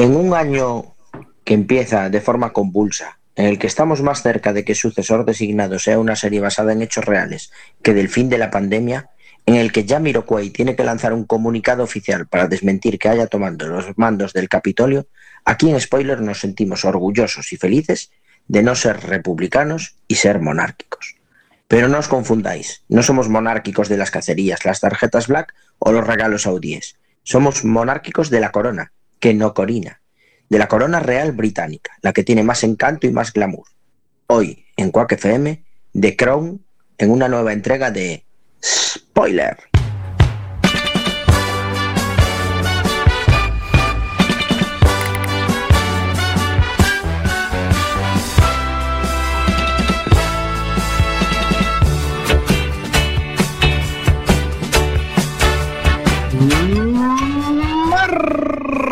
En un año que empieza de forma convulsa, en el que estamos más cerca de que Sucesor Designado sea una serie basada en hechos reales que del fin de la pandemia, en el que Jamiroquai tiene que lanzar un comunicado oficial para desmentir que haya tomado los mandos del Capitolio, aquí en Spoiler nos sentimos orgullosos y felices de no ser republicanos y ser monárquicos. Pero no os confundáis, no somos monárquicos de las cacerías, las tarjetas black o los regalos saudíes. Somos monárquicos de la corona, que no corina, de la corona real británica, la que tiene más encanto y más glamour. Hoy, en Quack FM, The Crown, en una nueva entrega de Spoiler.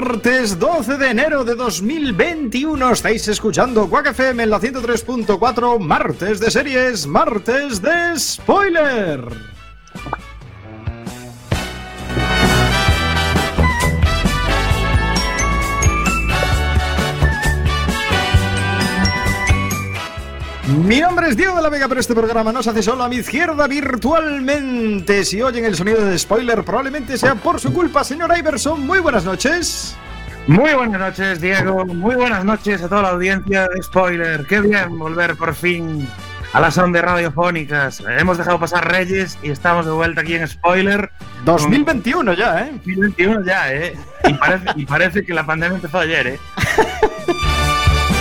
Martes 12 de enero de 2021. Estáis escuchando Quack FM en la 103.4, martes de series, martes de spoiler. Mi nombre es Diego de la Vega, pero este programa no se hace solo a mi izquierda virtualmente. Si oyen el sonido de spoiler, probablemente sea por su culpa, señor Iverson. Muy buenas noches. Muy buenas noches, Diego. Muy buenas noches a toda la audiencia de Spoiler. Qué bien volver por fin a las ondas radiofónicas. Hemos dejado pasar Reyes y estamos de vuelta aquí en Spoiler. 2021 ya, ¿eh? 2021 ya, ¿eh? Y parece, y parece que la pandemia empezó ayer, ¿eh?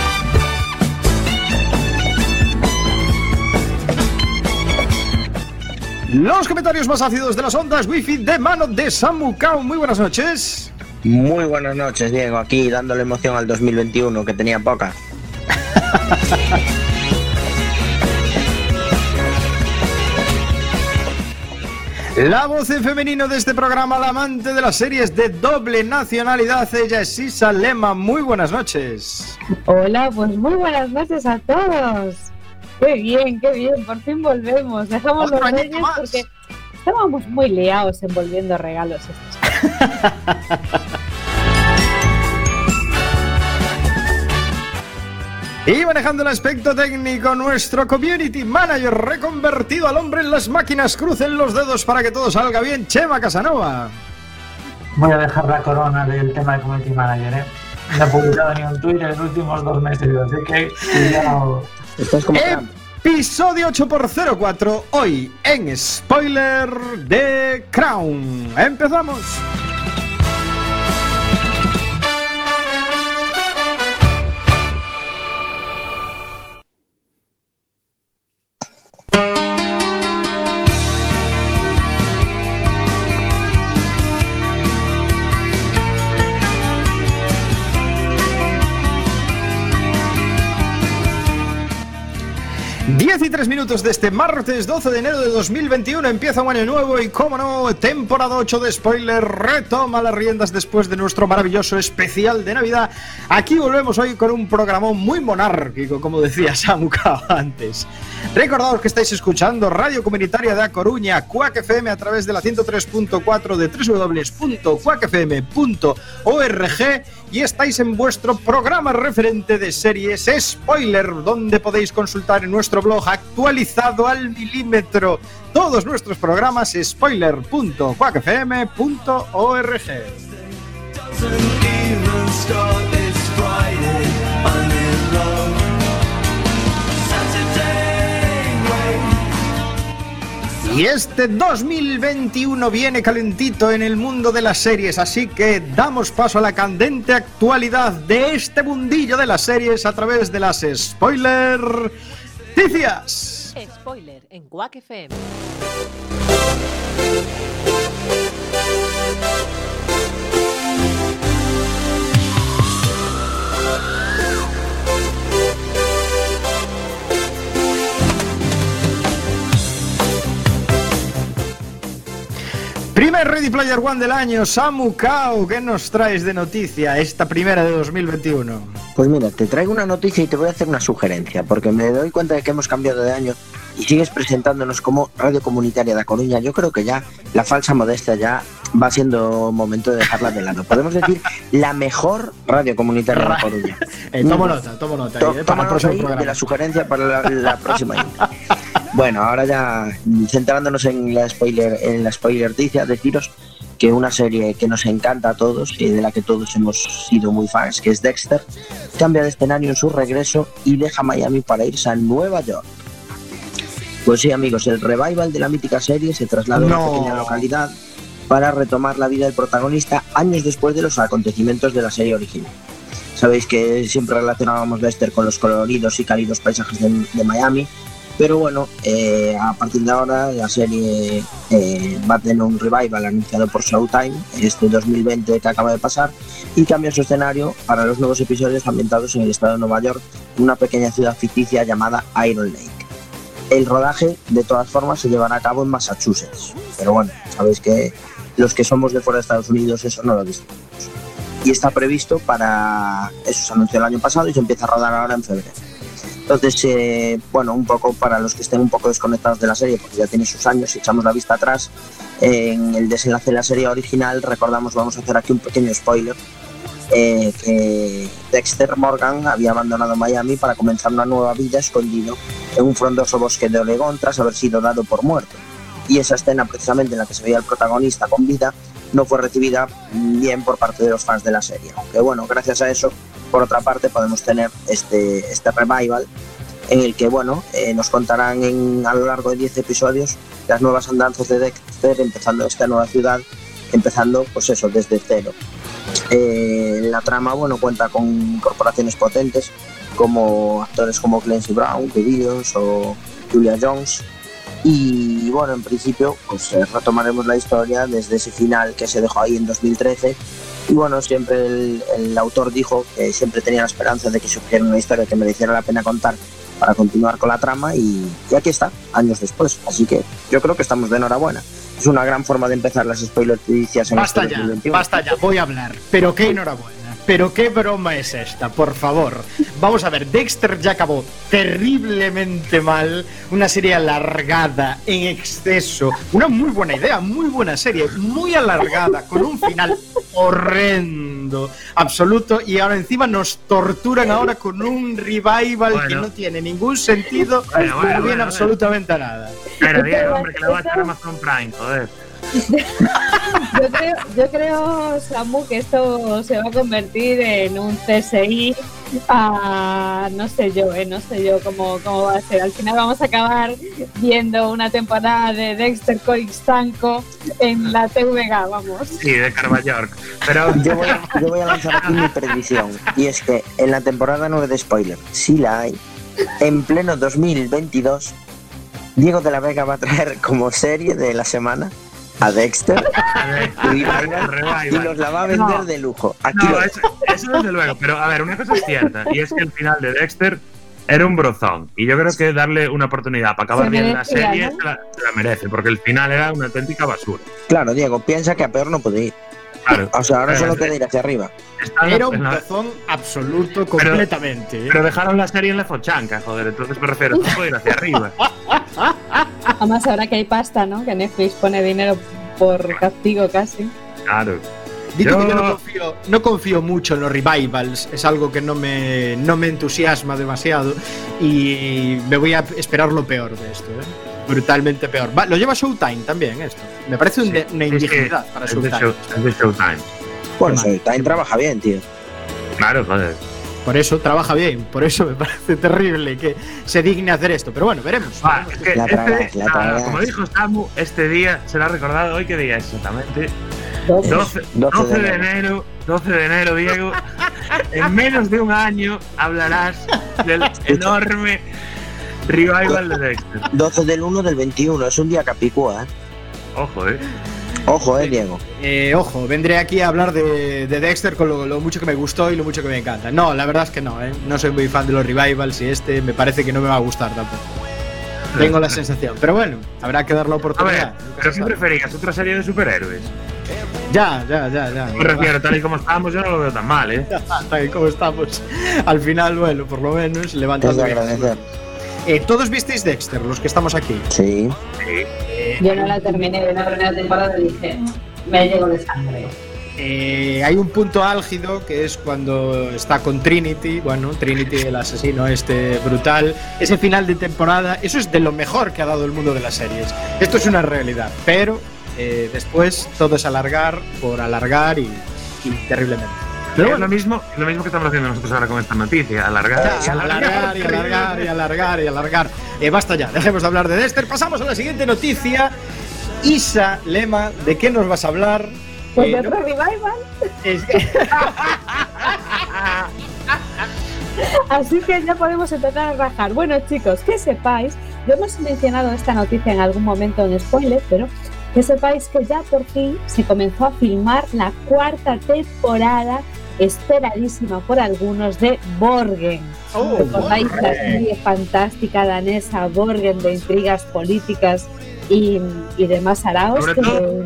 Los comentarios más ácidos de las ondas wifi de mano de Samu Kao. Muy buenas noches. Muy buenas noches, Diego, aquí dándole emoción al 2021, que tenía poca. La voz en femenino de este programa, la amante de las series de doble nacionalidad, ella es Isa Lema. Muy buenas noches. Hola, pues muy buenas noches a todos. Qué bien, qué bien, por fin volvemos. Dejamos Otro los reyes más. porque estábamos muy liados envolviendo regalos estos. Y manejando el aspecto técnico, nuestro community manager reconvertido al hombre en las máquinas. Crucen los dedos para que todo salga bien. Chema Casanova. Voy a dejar la corona del tema de Community Manager, ¿eh? No he publicado ni un Twitter en los últimos dos meses, así que cuidado. Estás como Trump. Episodio 8x04, hoy en Spoiler de Crown. Empezamos. Diez y tres minutos de este martes 12 de enero de 2021 empieza un año nuevo y como no, temporada 8 de spoiler retoma las riendas después de nuestro maravilloso especial de Navidad. Aquí volvemos hoy con un programón muy monárquico, como decía Samu Cao antes. Recordaos que estáis escuchando Radio Comunitaria de A Coruña, Cuac FM a través de la 103.4 de www.cuacfm.org y estáis en vuestro programa referente de series Spoiler, donde podéis consultar en nuestro blog actualizado al milímetro todos nuestros programas spoiler.cuacfm.org. Y este 2021 viene calentito en el mundo de las series, así que damos paso a la candente actualidad de este mundillo de las series a través de las spoiler ticias. Spoiler en Quack FM. Primer Ready Player One del año, Samu Kao, ¿qué nos traes de noticia esta primera de 2021? Pues mira, te traigo una noticia y te voy a hacer una sugerencia, porque me doy cuenta de que hemos cambiado de año y sigues presentándonos como Radio Comunitaria de Coruña, yo creo que ya la falsa modestia ya va siendo momento de dejarla de lado. Podemos decir la mejor radio comunitaria de Coruña. Eh, tomo nota, tomo nota. To- eh, para toma el nota próximo programa. de la sugerencia para la, la próxima. Bueno, ahora ya centrándonos en la spoiler, en la spoilerticia, deciros que una serie que nos encanta a todos y de la que todos hemos sido muy fans, que es Dexter, cambia de escenario en su regreso y deja Miami para irse a Nueva York. Pues sí, amigos, el revival de la mítica serie se traslada a una pequeña localidad para retomar la vida del protagonista años después de los acontecimientos de la serie original. Sabéis que siempre relacionábamos Dexter con los coloridos y cálidos paisajes de, de Miami, pero bueno, eh, a partir de ahora la serie eh, va a tener un revival anunciado por Showtime este 2020 que acaba de pasar y cambia su escenario para los nuevos episodios ambientados en el estado de Nueva York, una pequeña ciudad ficticia llamada Iron Lake. El rodaje, de todas formas, se llevará a cabo en Massachusetts, pero bueno, sabéis que los que somos de fuera de Estados Unidos eso no lo distinguimos. Y está previsto para, eso se anunció el año pasado y se empieza a rodar ahora en febrero. Entonces, eh, bueno, un poco para los que estén un poco desconectados de la serie, porque ya tiene sus años, si echamos la vista atrás, en el desenlace de la serie original, recordamos, vamos a hacer aquí un pequeño spoiler, eh, que Dexter Morgan había abandonado Miami para comenzar una nueva vida escondido en un frondoso bosque de Oregón tras haber sido dado por muerto. Y esa escena precisamente en la que se veía al protagonista con vida no fue recibida bien por parte de los fans de la serie. Aunque bueno, gracias a eso, por otra parte, podemos tener este, este revival en el que bueno, eh, nos contarán en, a lo largo de 10 episodios las nuevas andanzas de Dexter, empezando esta nueva ciudad, empezando pues eso, desde cero. Eh, la trama bueno cuenta con corporaciones potentes como actores como Clancy Brown, Williams o Julia Jones y bueno en principio pues eh, retomaremos la historia desde ese final que se dejó ahí en 2013 y bueno siempre el, el autor dijo que siempre tenía la esperanza de que surgiera una historia que mereciera la pena contar para continuar con la trama y, y aquí está años después así que yo creo que estamos de enhorabuena es una gran forma de empezar las spoiler en Basta este ya, 2021. basta ya, voy a hablar. Pero qué enhorabuena. Pero qué broma es esta, por favor. Vamos a ver, Dexter ya acabó terriblemente mal, una serie alargada, en exceso, una muy buena idea, muy buena serie, muy alargada, con un final horrendo, absoluto, y ahora encima nos torturan ahora con un revival que Bueno. no tiene ningún sentido, Bueno, bueno, viene bueno, absolutamente a nada. Pero Diego, hombre, que le va a echar Amazon Prime, joder. Yo creo, yo creo, Samu, que esto se va a convertir en un CSI. a- no sé yo, eh, no sé yo cómo, cómo va a ser. Al final vamos a acabar viendo una temporada de Dexter Coixtanco en la TVG, vamos. Sí, de Carvayork. Pero Yo voy, a, yo voy a lanzar aquí mi predicción. Y es que en la temporada 9 de spoiler, si la hay, en pleno 2022, Diego de la Vega va a traer como serie de la semana a Dexter Revival, y nos la va a vender No. de lujo. Aquí No, lo- eso, eso desde luego. Pero a ver, una cosa es cierta, y es que el final de Dexter era un brozón. Y yo creo que darle una oportunidad para acabar Se bien la serie ¿no? se, la, se la merece, porque el final era una auténtica basura. Claro, Diego, piensa que a peor no puede ir. Claro. O sea, ahora solo ir hacia arriba. Era un pezón absoluto completamente. ¿eh? pero dejaron la serie en la fochanca, joder. Entonces me refiero, esto puede ir hacia arriba. Además, ahora que hay pasta, ¿no? Que Netflix pone dinero por castigo casi. Claro. Digo Yo- que yo no confío, no confío mucho en los revivals, es algo que no me, no me entusiasma demasiado y me voy a esperar lo peor de esto, ¿eh? Brutalmente peor. Va, lo lleva Showtime también esto, me parece un de- una indignidad para de, Showtime. show, es de Showtime. Bueno, también trabaja bien, tío. Claro, joder. Por eso trabaja bien, por eso me parece terrible que se digne hacer esto, pero bueno, veremos. Va, es que La este- la tragarás. como dijo Samu, este día será recordado hoy qué día es exactamente. Dos. 12, 12 12 de de enero. enero, 12 de enero, Diego. En menos de un año hablarás del enorme revival de Dexter. 12 del 1 del 21, es un día capicúa, ¿eh? Ojo, eh. Ojo, eh, Diego. Eh, ojo, vendré aquí a hablar de, de Dexter con lo, lo mucho que me gustó y lo mucho que me encanta. No, la verdad es que no, ¿eh? no soy muy fan de los revivals y este me parece que no me va a gustar tampoco. Tengo la sensación, pero bueno, habrá que dar la A ver, oportunidad. pero ¿qué preferías? ¿Otra serie de superhéroes? Ya, ya, ya, ya. Me refiero, tal y como estábamos, yo no lo veo tan mal, ¿eh? Tal y como estamos. Al final, bueno, por lo menos Es levantando de bien. Eh, Todos visteis Dexter, los que estamos aquí. Sí. Yo no la terminé de la primera temporada y dije, me llego de sangre. Eh, hay un punto álgido que es cuando está con Trinity, bueno, Trinity el asesino este brutal, ese final de temporada, eso es de lo mejor que ha dado el mundo de las series. Esto es una realidad, pero eh, después todo es alargar por alargar y, y terriblemente. Pero es lo mismo, es lo mismo que estamos haciendo nosotros ahora con esta noticia, alargar. y alargar y alargar y alargar y alargar. Eh, basta ya, dejemos de hablar de Dexter, pasamos a la siguiente noticia. Isa Lema, ¿de qué nos vas a hablar? Pues Eh, de no- otro revival. es- Así que ya podemos empezar a rajar. Bueno, chicos, que sepáis, lo hemos mencionado esta noticia en algún momento en spoiler, pero que sepáis que ya por fin se comenzó a filmar la cuarta temporada esperadísima por algunos de Borgen. Oh, ¿Recordáis la serie fantástica danesa Borgen de intrigas políticas y, y demás araos? Sobre que- todo-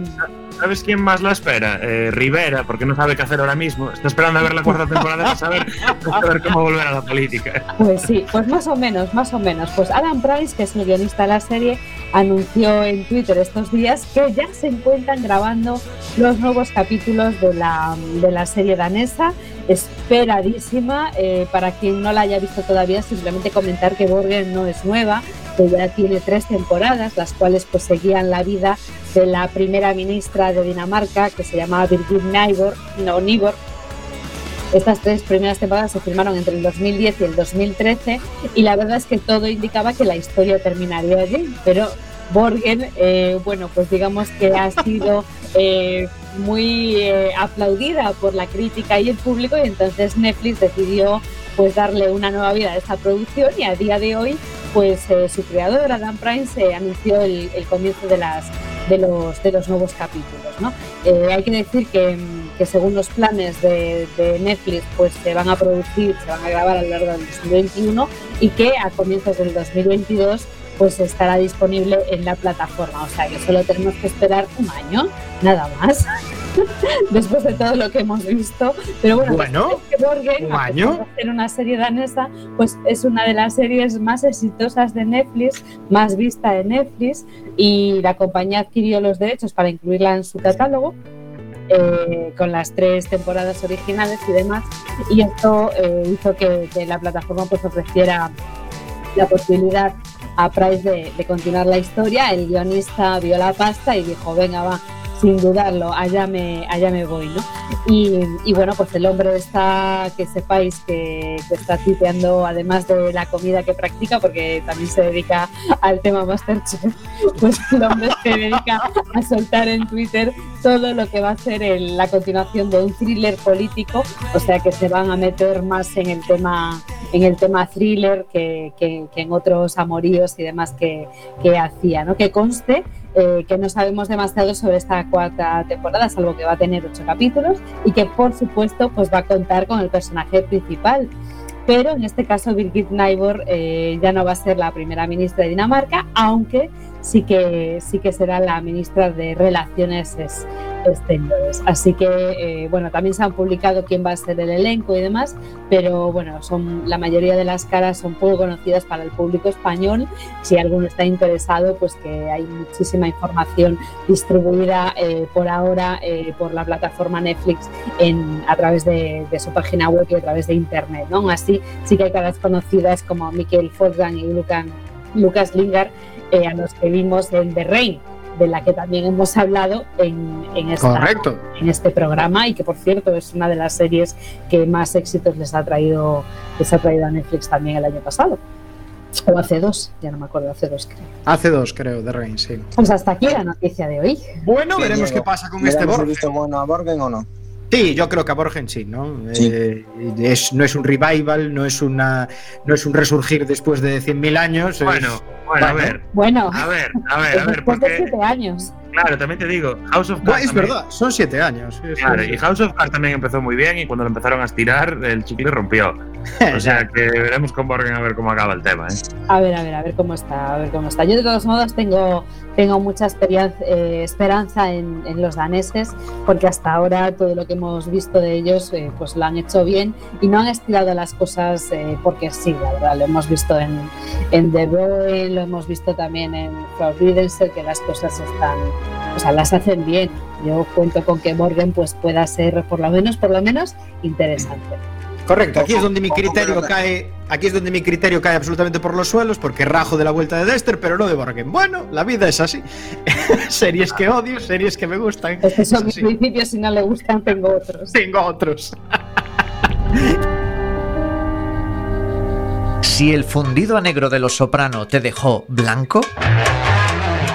¿Sabes quién más la espera? Eh, Rivera, porque no sabe qué hacer ahora mismo. Está esperando a ver la cuarta temporada para saber, para saber cómo volver a la política. Pues sí, pues más o menos, más o menos. Pues Adam Price, que es el guionista de la serie, anunció en Twitter estos días que ya se encuentran grabando los nuevos capítulos de la, de la serie danesa, esperadísima. Eh, para quien no la haya visto todavía, simplemente comentar que Borgen no es nueva, que ya tiene tres temporadas, las cuales pues seguían la vida de la primera ministra de Dinamarca, que se llamaba Birgit Nybor, no, Nybor, estas tres primeras temporadas se filmaron entre el 2010 y el 2013 y la verdad es que todo indicaba que la historia terminaría allí, pero Borgen, eh, bueno, pues digamos que ha sido eh, muy eh, aplaudida por la crítica y el público y entonces Netflix decidió pues darle una nueva vida a esta producción y a día de hoy pues eh, su creador Adam Price eh, anunció el, el comienzo de las de los de los nuevos capítulos ¿no? Eh, hay que decir que, mm, que según los planes de, de Netflix pues se van a producir se van a grabar a lo largo del 2021 y que a comienzos del 2022 pues estará disponible en la plataforma o sea que solo tenemos que esperar un año nada más después de todo lo que hemos visto pero bueno, Bueno, que Borgen, ¿un año? ser una serie danesa, pues es una de las series más exitosas de Netflix, más vista de Netflix, y la compañía adquirió los derechos para incluirla en su catálogo. Eh, con las tres temporadas originales y demás. Y esto eh, hizo que, la plataforma pues ofreciera la posibilidad a Price de continuar la historia. El guionista vio la pasta y dijo venga va sin dudarlo allá me allá me voy no y, y bueno, pues el hombre está, que sepáis que, que está tuiteando, además de la comida que practica, porque también se dedica al tema Masterchef, pues el hombre se dedica a soltar en Twitter todo lo que va a ser el- la continuación de un thriller político, o sea que se van a meter más en el tema, en el tema thriller que, que- que en otros amoríos y demás que, que hacía, ¿no? Que conste eh, que no sabemos demasiado sobre esta cuarta temporada, salvo que va a tener ocho capítulos y que por supuesto pues va a contar con el personaje principal. Pero en este caso Birgit Nybor eh, ya no va a ser la primera ministra de Dinamarca, aunque sí que, sí que será la ministra de Relaciones es- Exteriores. Así que, eh, bueno, también se han publicado quién va a ser el elenco y demás, pero bueno, son la mayoría de las caras son poco conocidas para el público español. Si alguno está interesado, pues que hay muchísima información distribuida eh, por ahora eh, por la plataforma Netflix en, a través de, de su página web y a través de internet. ¿no? Así, sí que hay caras conocidas como Michael Forsgang y Lucan- Lucas Lingard, eh, a los que vimos en The Rain, de la que también hemos hablado en, en esta, correcto. en este programa y que por cierto es una de las series que más éxitos les ha traído les ha traído a Netflix también el año pasado o hace dos, ya no me acuerdo, hace dos creo. Hace dos, creo, de Rain, sí. Pues hasta aquí la noticia de hoy. Bueno, veremos Diego. qué pasa con ¿Le este Borgen. visto bueno a Borgen o no? Sí, yo creo que a Borgen sí, ¿no? Sí. Eh, es, no es un revival, no es, una, no es un resurgir después de 100.000 años. es- Bueno, bueno, a Bueno. ver, Bueno, a ver, a ver, a ver, después de porque siete años. Claro, también te digo, House of Cards. Es verdad, son siete años. Sí, sí, Claro, sí. y House of Cards también empezó muy bien y cuando lo empezaron a estirar, el chicle rompió. O sea que veremos con Borgen a ver cómo acaba el tema. ¿eh? A ver, a ver, a ver cómo está, a ver cómo está. Yo de todos modos tengo, tengo mucha eh, esperanza en, en los daneses, porque hasta ahora todo lo que hemos visto de ellos, eh, pues lo han hecho bien y no han estirado las cosas eh, porque sí, la verdad, lo hemos visto en, en The Boy, lo hemos visto también en Forbidden Cell, que las cosas están, o sea, las hacen bien. Yo cuento con que Morgan pues pueda ser por lo menos, por lo menos interesante. Correcto, aquí es donde mi criterio cae, aquí es donde mi criterio cae absolutamente por los suelos, porque rajo de la vuelta de Dexter, pero no de Borgen. Bueno, la vida es así. series que odio, series que me gustan. Estos son Es mis principios, si no le gustan tengo otros. Tengo otros. Si el fundido a negro de los soprano te dejó blanco,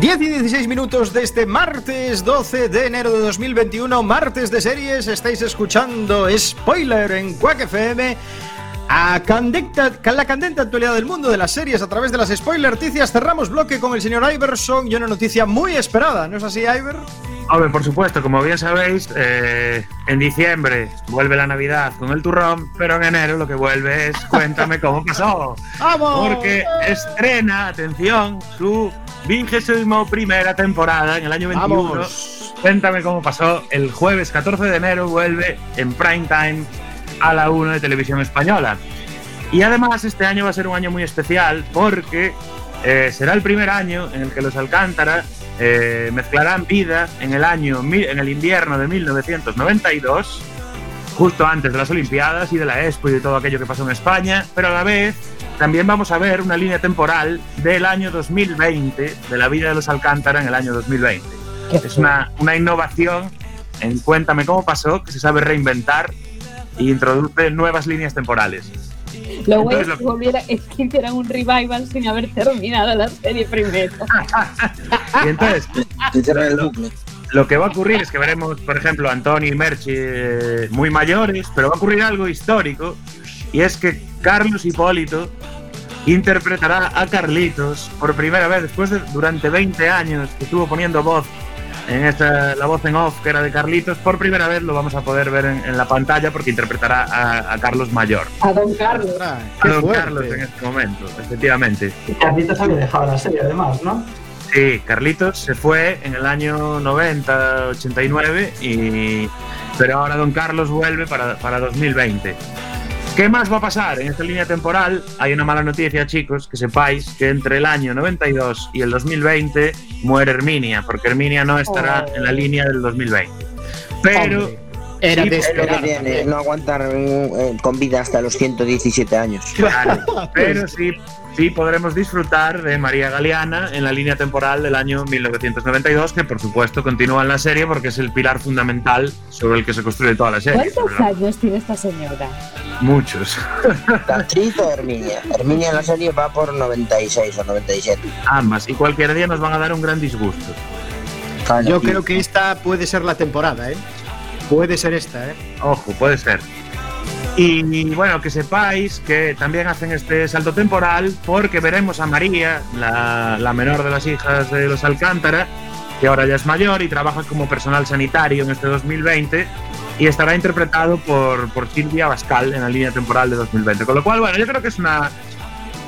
Diez y 16 minutos de este martes 12 de enero de 2021, martes de series, estáis escuchando Spoiler en Quack FM. A candenta- la candente actualidad del mundo de las series a través de las spoiler noticias, cerramos bloque con el señor Iverson y una noticia muy esperada, ¿no es así, Iver? Hombre, por supuesto, como bien sabéis, eh, en diciembre vuelve la Navidad con el turrón, pero en enero lo que vuelve es Cuéntame cómo pasó. ¡Vamos! Porque estrena, atención, su vigésimo primera temporada en el año 21. ¡Vamos! Cuéntame cómo pasó. El jueves 14 de enero vuelve en prime time a la 1 de televisión española. Y además este año va a ser un año muy especial porque eh, será el primer año en el que los Alcántara eh, mezclarán vida en el año en el invierno de 1992, justo antes de las Olimpiadas y de la Expo y de todo aquello que pasó en España, pero a la vez también vamos a ver una línea temporal del año 2020, de la vida de los Alcántara en el año 2020. Es una, una innovación en Cuéntame cómo pasó, que se sabe reinventar e introduce nuevas líneas temporales. Lo bueno lo- que, volviera, es que hicieran un revival sin haber terminado la serie primero. Y entonces, bucle. lo que va a ocurrir es que veremos, por ejemplo, a Antonio y Merchi eh, muy mayores, pero va a ocurrir algo histórico, y es que Carlos Hipólito interpretará a Carlitos por primera vez, después de durante 20 años que estuvo poniendo voz en esta, la voz en off que era de Carlitos, por primera vez lo vamos a poder ver en, en la pantalla porque interpretará a, a Carlos Mayor. A Don Carlos. Ostras, A ¡Qué don fuerte! Carlos en este momento, efectivamente. Y Carlitos había dejado la serie, además, ¿no? Sí, Carlitos se fue en el año 90, 89, y... pero ahora Don Carlos vuelve para, para 2020. ¿Qué más va a pasar en esta línea temporal? Hay una mala noticia, chicos, que sepáis que entre el año 92 y el 2020 muere Herminia, porque Herminia no estará Oh. en la línea del 2020. Pero Hombre, era Sí, de pero Es lo que esperar. tiene, no aguantar eh, con vida hasta los 117 años. Claro, pero sí, sí podremos disfrutar de María Galeana en la línea temporal del año 1992, que por supuesto continúa en la serie porque es el pilar fundamental sobre el que se construye toda la serie. ¿Cuántos la- años tiene esta señora? Muchos. ¿La actriz o Herminia? Herminia en la serie va por 96 o 97. Ambas. Y cualquier día nos van a dar un gran disgusto. Yo creo que esta puede ser la temporada, ¿eh? Puede ser esta, ¿eh? Ojo, puede ser. Y bueno, que sepáis que también hacen este salto temporal porque veremos a María, la, la menor de las hijas de los Alcántara, que ahora ya es mayor y trabaja como personal sanitario en este 2020 y estará interpretado por, por Silvia Bascal en la línea temporal de 2020. Con lo cual, bueno, yo creo que es una,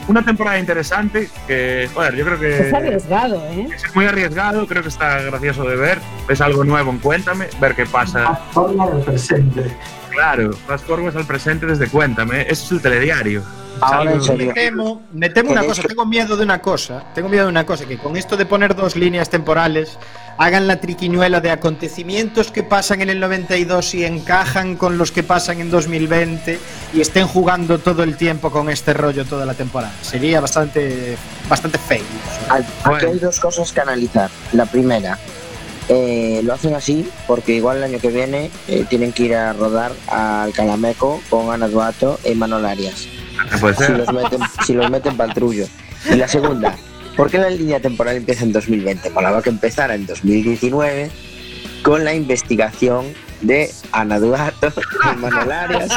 una temporada interesante que, joder, yo creo que... Es arriesgado, ¿eh? Es muy arriesgado, creo que está gracioso de ver. Es algo nuevo en Cuéntame, ver qué pasa. A forma del presente. Claro, Forward al presente desde Cuéntame. Ese es el telediario. Ahora en Salud. serio. Me temo, me temo una cosa, tengo miedo de una cosa, tengo miedo de una cosa, que con esto de poner dos líneas temporales hagan la triquiñuela de acontecimientos que pasan en el 92 y encajan con los que pasan en 2020 y estén jugando todo el tiempo con este rollo toda la temporada. Sería bastante bastante feo. Aquí hay dos cosas que analizar. La primera, eh, lo hacen así porque igual el año que viene eh, tienen que ir a rodar al Calameco con Ana Duato e Manuel Arias. ¿Qué puede Si ser? los meten, si los meten trullo. Y la segunda, ¿por qué la línea temporal empieza en 2020? Molaba que empezara en 2019 con la investigación de Ana Duato y Manuel Arias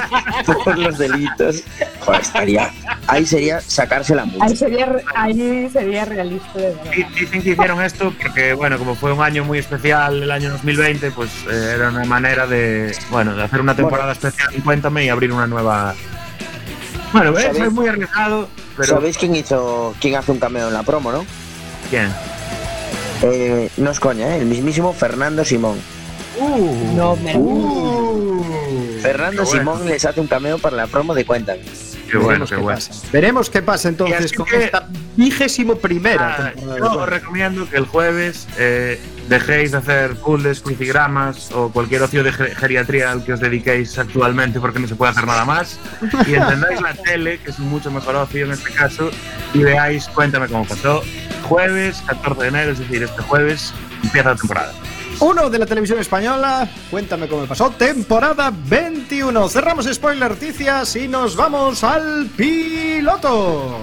por los delitos. Joder, estaría. Ahí sería sacársela mucho. Ahí sería, ahí sería realista de verdad. Di- Dicen que hicieron esto porque, bueno, como fue un año muy especial el año 2020, pues eh, era una manera de, bueno, de hacer una temporada especial en Cuéntame y abrir una nueva. Bueno, es, ¿Sabéis? es muy arriesgado, pero ¿Sabéis quién hizo, quién hace un cameo en la promo, no? ¿quién? Eh, no es coña, ¿eh? el mismísimo Fernando Simón. No, me Fernando Uh. bueno. Simón les hace un cameo para la promo de Cuéntame. Qué bueno, Veremos qué qué bueno. pasa. Veremos qué pasa entonces con que- esta vigésimo primera Ah, temporada. yo os recomiendo que el jueves eh, dejéis de hacer puzzles, crucigramas o cualquier ocio de ge- geriatría al que os dediquéis actualmente porque no se puede hacer nada más y entendáis la tele, que es un mucho mejor ocio en este caso, y veáis Cuéntame cómo pasó. Jueves 14 de enero, es decir, este jueves empieza la temporada. Uno de la televisión española, cuéntame cómo pasó, temporada 21. Cerramos spoiler noticias y nos vamos al piloto.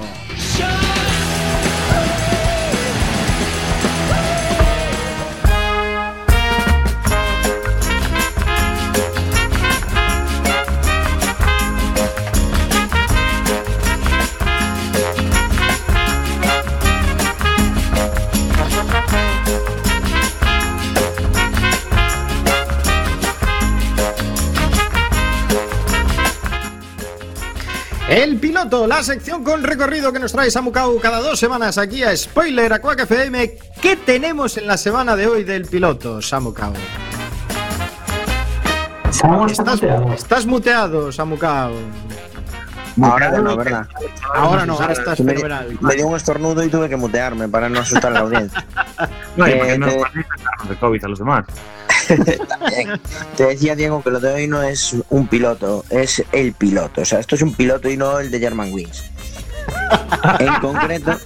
El piloto, la sección con recorrido que nos trae Samucau cada dos semanas aquí a Spoiler a Quack FM. ¿Qué tenemos en la semana de hoy del piloto, Samucau? Estás, muteados. estás muteado, Samucao. Ahora no, ¿verdad? Ahora no, ahora estás Me, fenomenal. me dio un estornudo y tuve que mutearme para no asustar a la audiencia. No, y Eh, porque no eh. de COVID a los demás. También. Te decía Diego que lo de hoy no es un piloto, es el piloto. O sea, esto es un piloto y no el de German Wings. En concreto,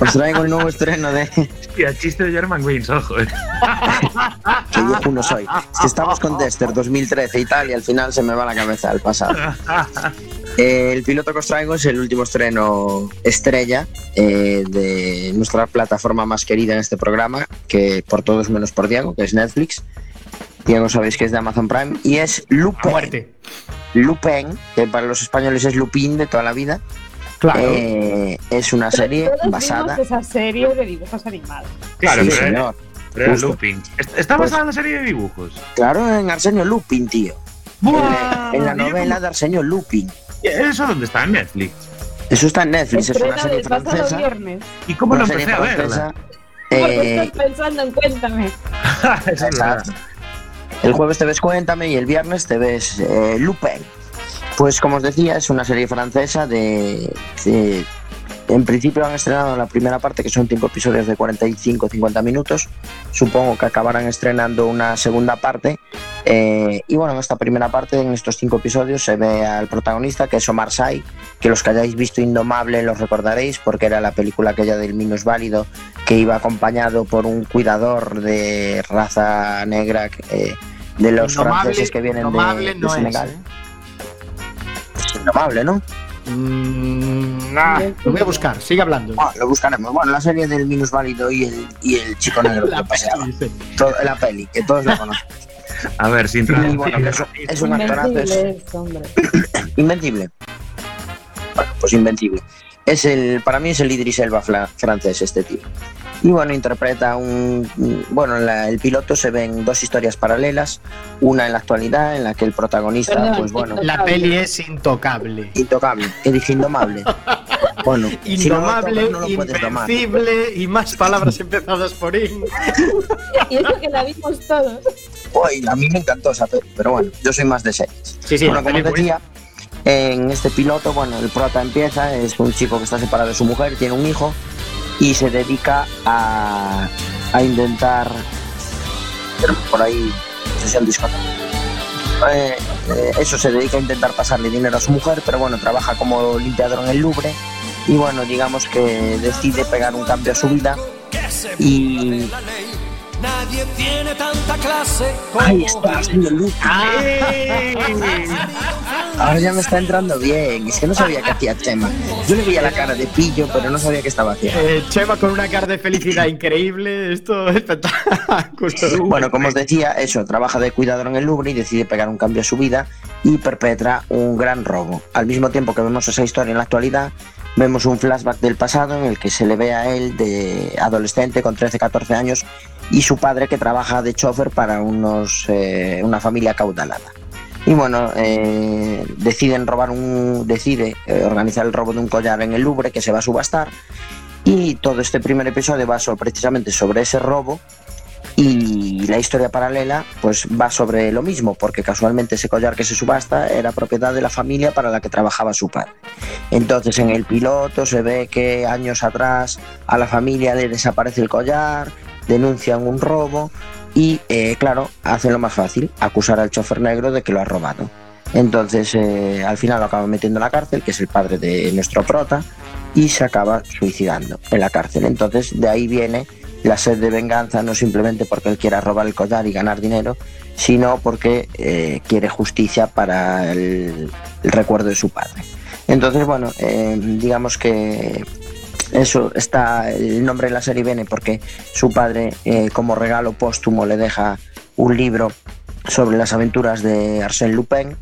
os traigo el nuevo estreno de el chiste de German Wings, ojo. eh. que viejo no soy. Si estamos con Dexter 2013 y tal, y al final se me va la cabeza al pasado. Eh, el piloto que os traigo es el último estreno estrella eh, de nuestra plataforma más querida en este programa, que por todos menos por Diego, que es Netflix. Diego sabéis que es de Amazon Prime, y es Lupin. muerte. Lupin, que para los españoles es Lupin de toda la vida. Claro. Eh, es una serie Todos basada. vimos esa serie de dibujos animados. Claro, Sí, pero, señor. pero era. Est- Está Pues- basada en la serie de dibujos. Claro, en Arsenio Lupin, tío. ¡Buah! En la novela de Arsenio Lupin. ¿Eso dónde está? En Netflix. Eso está en Netflix, es una serie francesa. viernes. ¿Y cómo lo empecé a verla? Porque Eh, estás pensando en Cuéntame. Exacto. El jueves te ves Cuéntame y el viernes te ves eh, Lupin. Pues como os decía, es una serie francesa de, de- En principio han estrenado la primera parte, que son cinco episodios de 45-50 minutos. Supongo que acabarán estrenando una segunda parte. Eh, y bueno, en esta primera parte, en estos cinco episodios, se ve al protagonista, que es Omar Sy, que los que hayáis visto Indomable los recordaréis, porque era la película aquella del minusválido que iba acompañado por un cuidador de raza negra eh, de los Indomable- franceses que vienen de, Indomable de no es, Senegal. ¿eh? Indomable, ¿no? Mm, nah, lo voy a buscar, sigue hablando. Bueno, lo buscaremos. Bueno, la serie del minusválido y el, y el chico negro que La paseaba. peli, sí. La peli, que todos la conocen. A ver, sin es, es un actorazo, es Invencible es, hombre. invencible. Bueno, pues invencible. Es el, para mí es el Idris Elba francés este tío. Y bueno, interpreta un... Bueno, en la- el piloto se ven dos historias paralelas. Una en la actualidad, en la que el protagonista, Perdón, pues bueno, La peli es intocable. intocable, que dije indomable. Bueno, si no Indomable, no tomar. invencible y más palabras empezadas por in. Y eso que la vimos todos. Uy, a mí me encantó esa peli, pero bueno, yo soy más de series. Sí, sí, bueno, como decía, En este piloto, bueno, el prota empieza, es un chico que está separado de su mujer, tiene un hijo y se dedica a, a intentar por ahí sesión. Eh, eh, eso se dedica a intentar pasarle dinero a su mujer, pero bueno, trabaja como limpiador en el Louvre y bueno, digamos que decide pegar un cambio a su vida y Nadie tiene tanta clase como ahí está, señor Luke. Ahora ya me está entrando bien. Es que no sabía que hacía Chema. Yo le veía la cara de pillo, pero no sabía qué estaba haciendo. Eh, Chema con una cara de felicidad increíble. Esto es espectáculo. Bueno, como os decía, eso, trabaja de cuidador en el Louvre y decide pegar un cambio a su vida y perpetra un gran robo. Al mismo tiempo que vemos esa historia en la actualidad, vemos un flashback del pasado en el que se le ve a él de adolescente con 13-14 años y su padre que trabaja de chofer para unos, eh, una familia caudalada. Y bueno, eh, deciden robar un, decide eh, organizar el robo de un collar en el Louvre que se va a subastar y todo este primer episodio va so- precisamente sobre ese robo y la historia paralela pues va sobre lo mismo porque casualmente ese collar que se subasta era propiedad de la familia para la que trabajaba su padre. Entonces en el piloto se ve que años atrás a la familia le desaparece el collar, denuncian un robo y eh, claro, hacen lo más fácil, acusar al chofer negro de que lo ha robado. Entonces eh, al final lo acaban metiendo en la cárcel, que es el padre de nuestro prota, y se acaba suicidando en la cárcel. Entonces de ahí viene la sed de venganza, no simplemente porque él quiera robar el collar y ganar dinero, sino porque eh, quiere justicia para el, recuerdo de su padre. Entonces, bueno, digamos que eso está, el nombre de la serie viene porque su padre, eh, como regalo póstumo, le deja un libro sobre las aventuras de Arsène Lupin,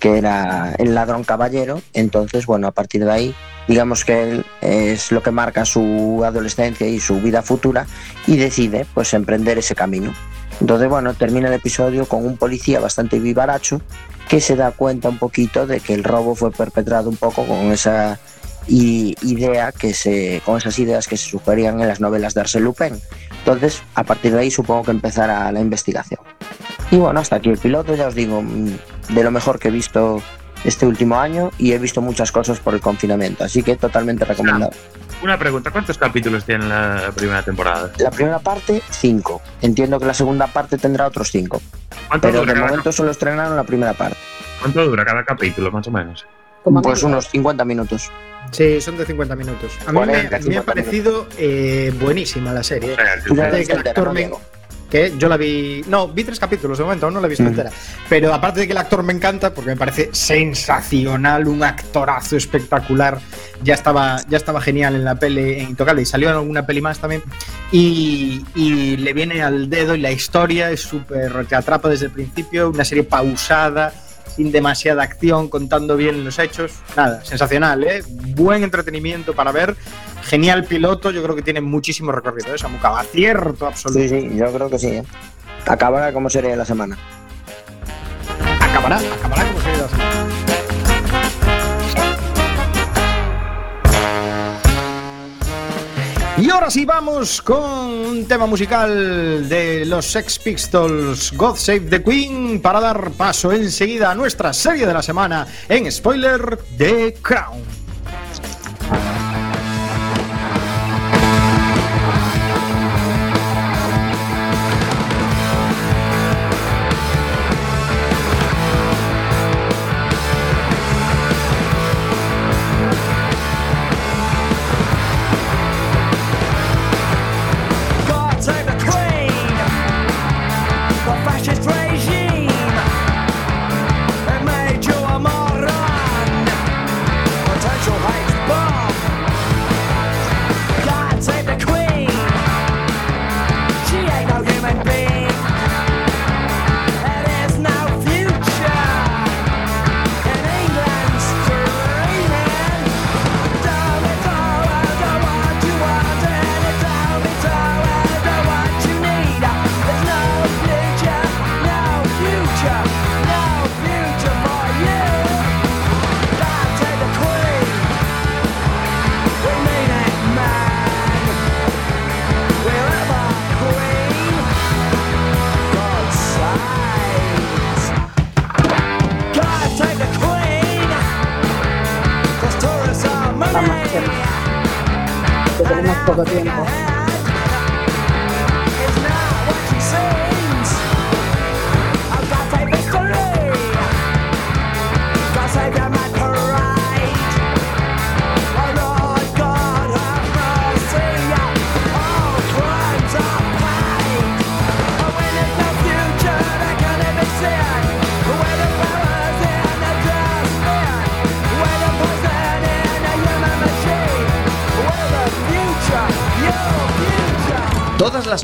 que era el ladrón caballero. Entonces, bueno, a partir de ahí, digamos que él es lo que marca su adolescencia y su vida futura y decide, pues, emprender ese camino. Entonces, bueno, termina el episodio con un policía bastante vivaracho que se da cuenta un poquito de que el robo fue perpetrado un poco con esa y idea que se con esas ideas que se sugerían en las novelas de Arsène Lupin. Entonces, a partir de ahí supongo que empezará la investigación. Y bueno, hasta aquí el piloto, ya os digo, mm, de lo mejor que he visto este último año y he visto muchas cosas por el confinamiento, así que totalmente recomendado. Una pregunta, ¿cuántos capítulos tiene la primera temporada? La primera parte, 5. Entiendo que la segunda parte tendrá otros 5. ¿Cuánto, Pero dura de cada, momento solo estrenaron la primera parte. ¿Cuánto dura cada capítulo, más o menos? Como Pues amigo. unos 50 minutos. Sí, son de 50 minutos. A mí me, 40, me ha 50 parecido eh, buenísima la serie. O sea, que el actor ¿no, me- que yo la vi. No, vi tres capítulos de momento, aún no la he visto Mm. entera. Pero aparte de que el actor me encanta, porque me parece sensacional, un actorazo espectacular. Ya estaba, ya estaba genial en la peli en Intocable y salió en alguna peli más también. Y, y le viene al dedo y la historia es súper. te atrapa desde el principio, una serie pausada. Sin demasiada acción, contando bien los hechos. Nada, sensacional, ¿eh? Buen entretenimiento para ver. Genial piloto, yo creo que tiene muchísimo recorrido, ¿eh? Samucaba. Acierto absoluto. Sí, sí, yo creo que sí. ¿eh? Acabará como de la semana. Acabará, acabará como de la semana. Y ahora sí vamos con un tema musical de los Sex Pistols, God Save the Queen, para dar paso enseguida a nuestra serie de la semana en spoiler de Crown.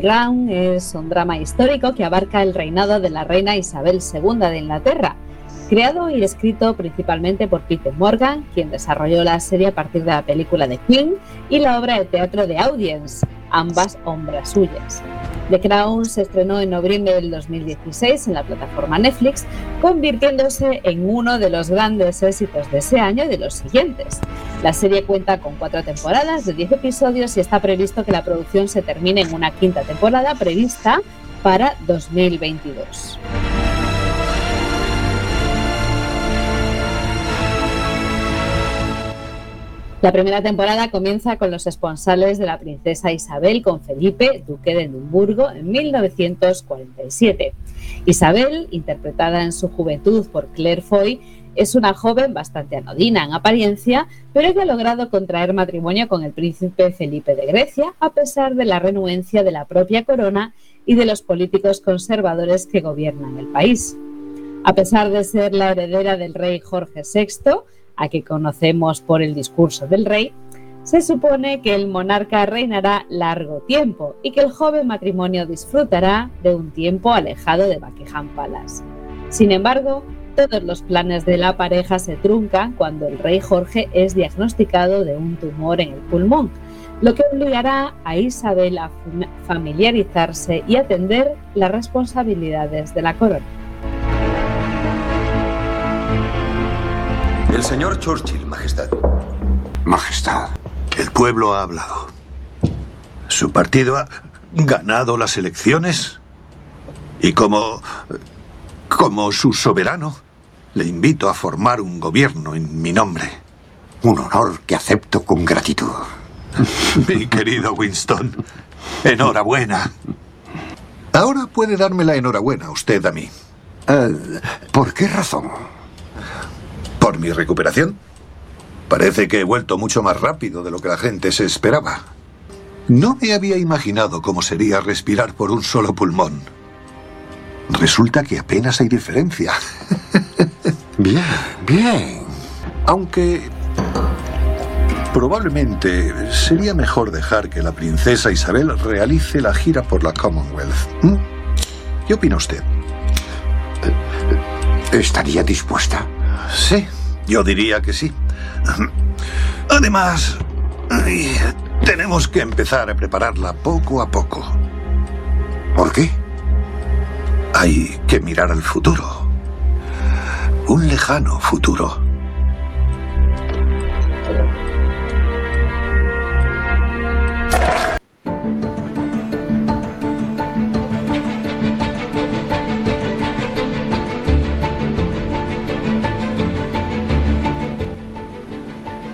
Crown es un drama histórico que abarca el reinado de la reina Isabel II de Inglaterra, creado y escrito principalmente por Peter Morgan, quien desarrolló la serie a partir de la película de Queen y la obra de teatro de Audience, ambas obras suyas. The Crown se estrenó en noviembre del 2016 en la plataforma Netflix, convirtiéndose en uno de los grandes éxitos de ese año y de los siguientes. La serie cuenta con cuatro temporadas de 10 episodios y está previsto que la producción se termine en una quinta temporada prevista para 2022. La primera temporada comienza con los esponsales de la princesa Isabel con Felipe, duque de Edimburgo, en 1947. Isabel, interpretada en su juventud por Claire Foy, es una joven bastante anodina en apariencia, pero que ha logrado contraer matrimonio con el príncipe Felipe de Grecia, a pesar de la renuencia de la propia corona y de los políticos conservadores que gobiernan el país. A pesar de ser la heredera del rey Jorge VI, a que conocemos por el discurso del rey, se supone que el monarca reinará largo tiempo y que el joven matrimonio disfrutará de un tiempo alejado de Buckingham Palace. Sin embargo, todos los planes de la pareja se truncan cuando el rey Jorge es diagnosticado de un tumor en el pulmón, lo que obligará a Isabel a fam- familiarizarse y atender las responsabilidades de la corona. El señor Churchill, Majestad. Majestad, el pueblo ha hablado. Su partido ha ganado las elecciones y como como su soberano le invito a formar un gobierno en mi nombre. Un honor que acepto con gratitud. Mi querido Winston, enhorabuena. Ahora puede darme la enhorabuena usted a mí. Eh, ¿Por qué razón? ¿Por mi recuperación? Parece que he vuelto mucho más rápido de lo que la gente se esperaba. No me había imaginado cómo sería respirar por un solo pulmón. Resulta que apenas hay diferencia. Bien, bien. Aunque probablemente sería mejor dejar que la princesa Isabel realice la gira por la Commonwealth. ¿Mm? ¿Qué opina usted? ¿Estaría dispuesta? Sí, yo diría que sí. Además, tenemos que empezar a prepararla poco a poco. ¿Por qué? Hay que mirar al futuro. Un lejano futuro.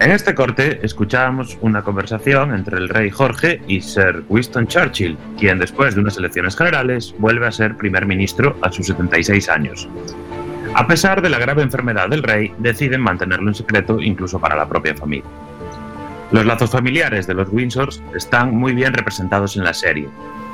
En este corte escuchábamos una conversación entre el rey Jorge y Sir Winston Churchill, quien después de unas elecciones generales vuelve a ser primer ministro a sus 76 años. A pesar de la grave enfermedad del rey, deciden mantenerlo en secreto incluso para la propia familia. Los lazos familiares de los Windsors están muy bien representados en la serie.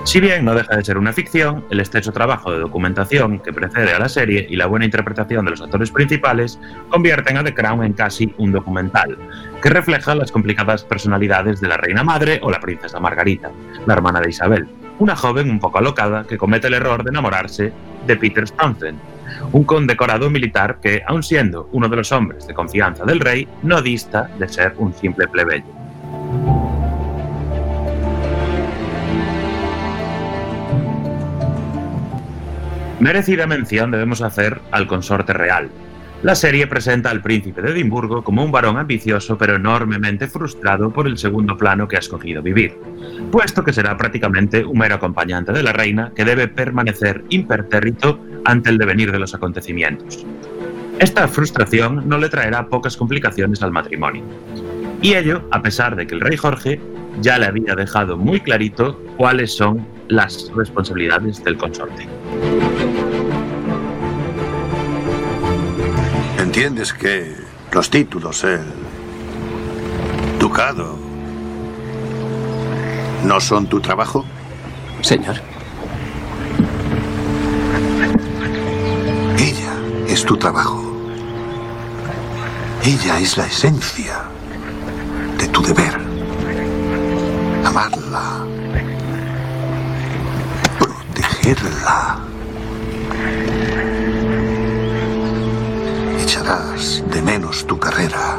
Si bien no deja de ser una ficción, el extenso trabajo de documentación que precede a la serie y la buena interpretación de los actores principales convierten a The Crown en casi un documental, que refleja las complicadas personalidades de la reina madre o la princesa Margarita, la hermana de Isabel, una joven un poco alocada que comete el error de enamorarse de Peter Townsend, un condecorado militar que, aun siendo uno de los hombres de confianza del rey, no dista de ser un simple plebeyo. Merecida mención debemos hacer al consorte real. La serie presenta al príncipe de Edimburgo como un varón ambicioso pero enormemente frustrado por el segundo plano que ha escogido vivir, puesto que será prácticamente un mero acompañante de la reina que debe permanecer impertérrito ante el devenir de los acontecimientos. Esta frustración no le traerá pocas complicaciones al matrimonio. Y ello a pesar de que el rey Jorge ya le había dejado muy clarito cuáles son las responsabilidades del consorte. ¿Entiendes que los títulos, el ducado, no son tu trabajo? Señor. Es tu trabajo. Ella es la esencia de tu deber. Amarla. Protegerla. Echarás de menos tu carrera,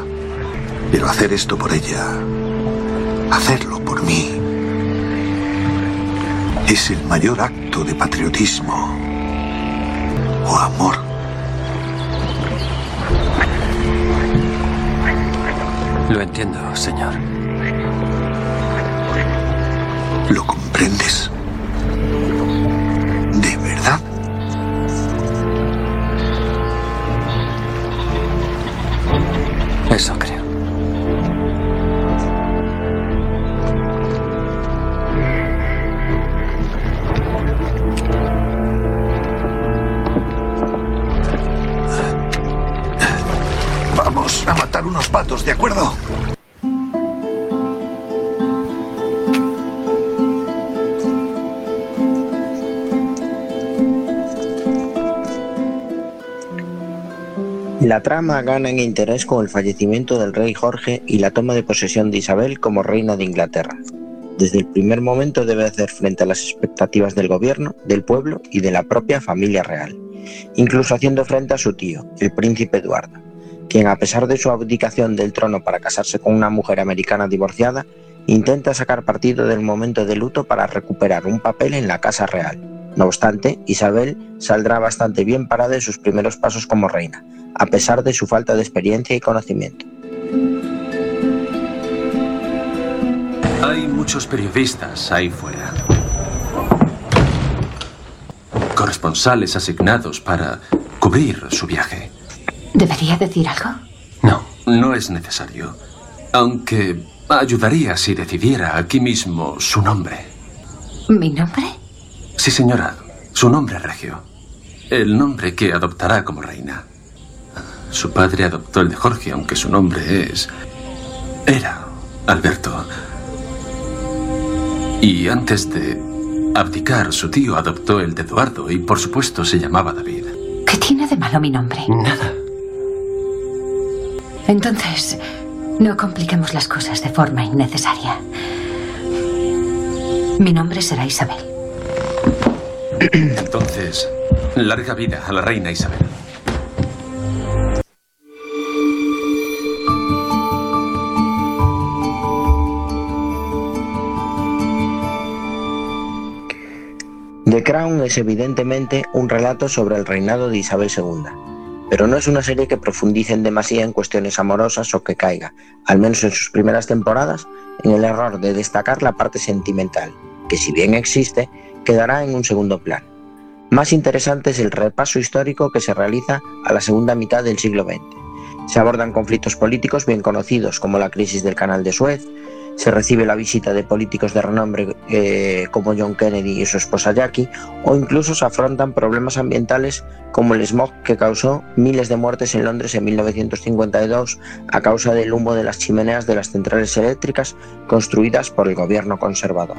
pero hacer esto por ella, hacerlo por mí, es el mayor acto de patriotismo o amor. Entiendo, señor. ¿Lo comprendes? La trama gana en interés con el fallecimiento del rey Jorge y la toma de posesión de Isabel como reina de Inglaterra. Desde el primer momento debe hacer frente a las expectativas del gobierno, del pueblo y de la propia familia real, incluso haciendo frente a su tío, el príncipe Eduardo, quien a pesar de su abdicación del trono para casarse con una mujer americana divorciada, intenta sacar partido del momento de luto para recuperar un papel en la Casa Real. No obstante, Isabel saldrá bastante bien parada en sus primeros pasos como reina, a pesar de su falta de experiencia y conocimiento. Hay muchos periodistas ahí fuera. Corresponsales asignados para cubrir su viaje. ¿Debería decir algo? No, no es necesario. Aunque ayudaría si decidiera aquí mismo su nombre. ¿Mi nombre? Sí, señora. Su nombre regio. El nombre que adoptará como reina. Su padre adoptó el de Jorge, aunque su nombre es... Era Alberto. Y antes de abdicar, su tío adoptó el de Eduardo y por supuesto se llamaba David. ¿Qué tiene de malo mi nombre? Nada. Entonces, no compliquemos las cosas de forma innecesaria. Mi nombre será Isabel. Entonces, larga vida a la reina Isabel. The Crown es evidentemente un relato sobre el reinado de Isabel II, pero no es una serie que profundice en demasía en cuestiones amorosas o que caiga, al menos en sus primeras temporadas, en el error de destacar la parte sentimental, que si bien existe, quedará en un segundo plano. Más interesante es el repaso histórico que se realiza a la segunda mitad del siglo XX. Se abordan conflictos políticos bien conocidos como la crisis del Canal de Suez, se recibe la visita de políticos de renombre eh, como John Kennedy y su esposa Jackie, o incluso se afrontan problemas ambientales como el smog que causó miles de muertes en Londres en 1952 a causa del humo de las chimeneas de las centrales eléctricas construidas por el gobierno conservador.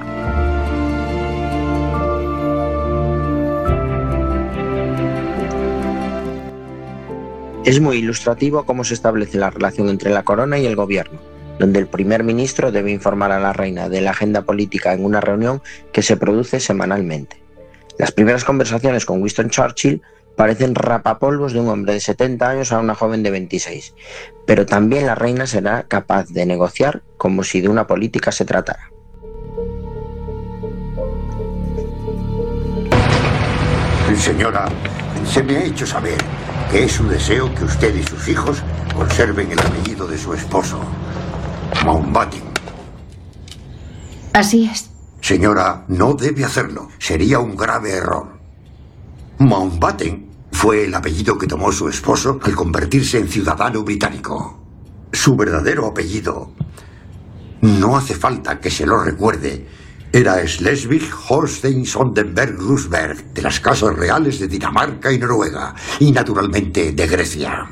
Es muy ilustrativo cómo se establece la relación entre la corona y el gobierno, donde el primer ministro debe informar a la reina de la agenda política en una reunión que se produce semanalmente. Las primeras conversaciones con Winston Churchill parecen rapapolvos de un hombre de 70 años a una joven de 26, pero también la reina será capaz de negociar como si de una política se tratara. Señora, se me ha hecho saber que es su deseo que usted y sus hijos conserven el apellido de su esposo, Mountbatten. Así es. Señora, no debe hacerlo. Sería un grave error. Mountbatten fue el apellido que tomó su esposo al convertirse en ciudadano británico. Su verdadero apellido, no hace falta que se lo recuerde, era Schleswig-Holstein-Sonderberg-Grusberg, de las casas reales de Dinamarca y Noruega, y naturalmente de Grecia.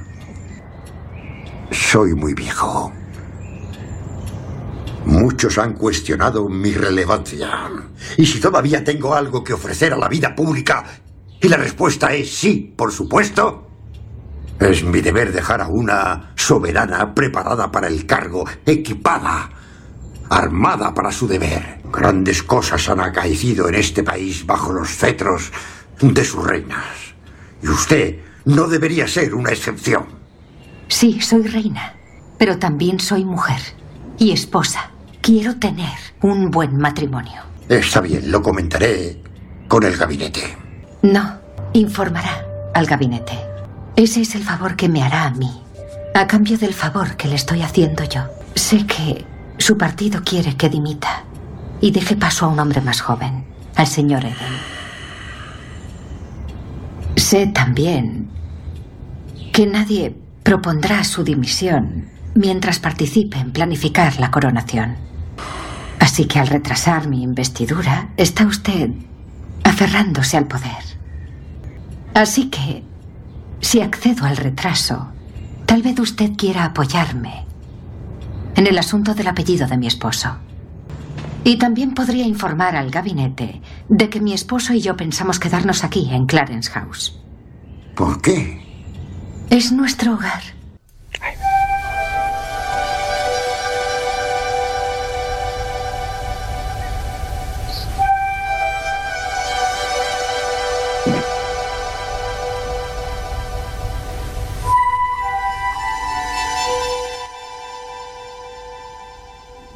Soy muy viejo. Muchos han cuestionado mi relevancia. Y si todavía tengo algo que ofrecer a la vida pública, y la respuesta es sí, por supuesto, es mi deber dejar a una soberana preparada para el cargo, equipada, armada para su deber. Grandes cosas han acaecido en este país bajo los cetros de sus reinas. Y usted no debería ser una excepción. Sí, soy reina, pero también soy mujer y esposa. Quiero tener un buen matrimonio. Está bien, lo comentaré con el gabinete. No, informará al gabinete. Ese es el favor que me hará a mí, a cambio del favor que le estoy haciendo yo. Sé que su partido quiere que dimita y deje paso a un hombre más joven, al señor Eden. Sé también que nadie propondrá su dimisión mientras participe en planificar la coronación. Así que al retrasar mi investidura, está usted aferrándose al poder. Así que, si accedo al retraso, tal vez usted quiera apoyarme en el asunto del apellido de mi esposo. Y también podría informar al gabinete de que mi esposo y yo pensamos quedarnos aquí, en Clarence House. ¿Por qué? Es nuestro hogar.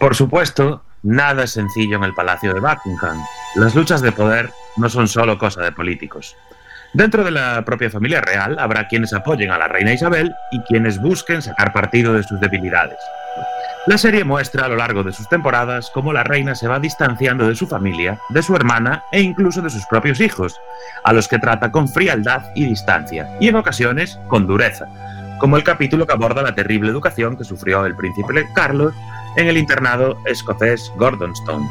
Por supuesto, nada es sencillo en el Palacio de Buckingham. Las luchas de poder no son solo cosa de políticos. Dentro de la propia familia real habrá quienes apoyen a la reina Isabel y quienes busquen sacar partido de sus debilidades. La serie muestra a lo largo de sus temporadas cómo la reina se va distanciando de su familia, de su hermana e incluso de sus propios hijos, a los que trata con frialdad y distancia, y en ocasiones con dureza, como el capítulo que aborda la terrible educación que sufrió el príncipe Carlos en el internado escocés Gordonstone,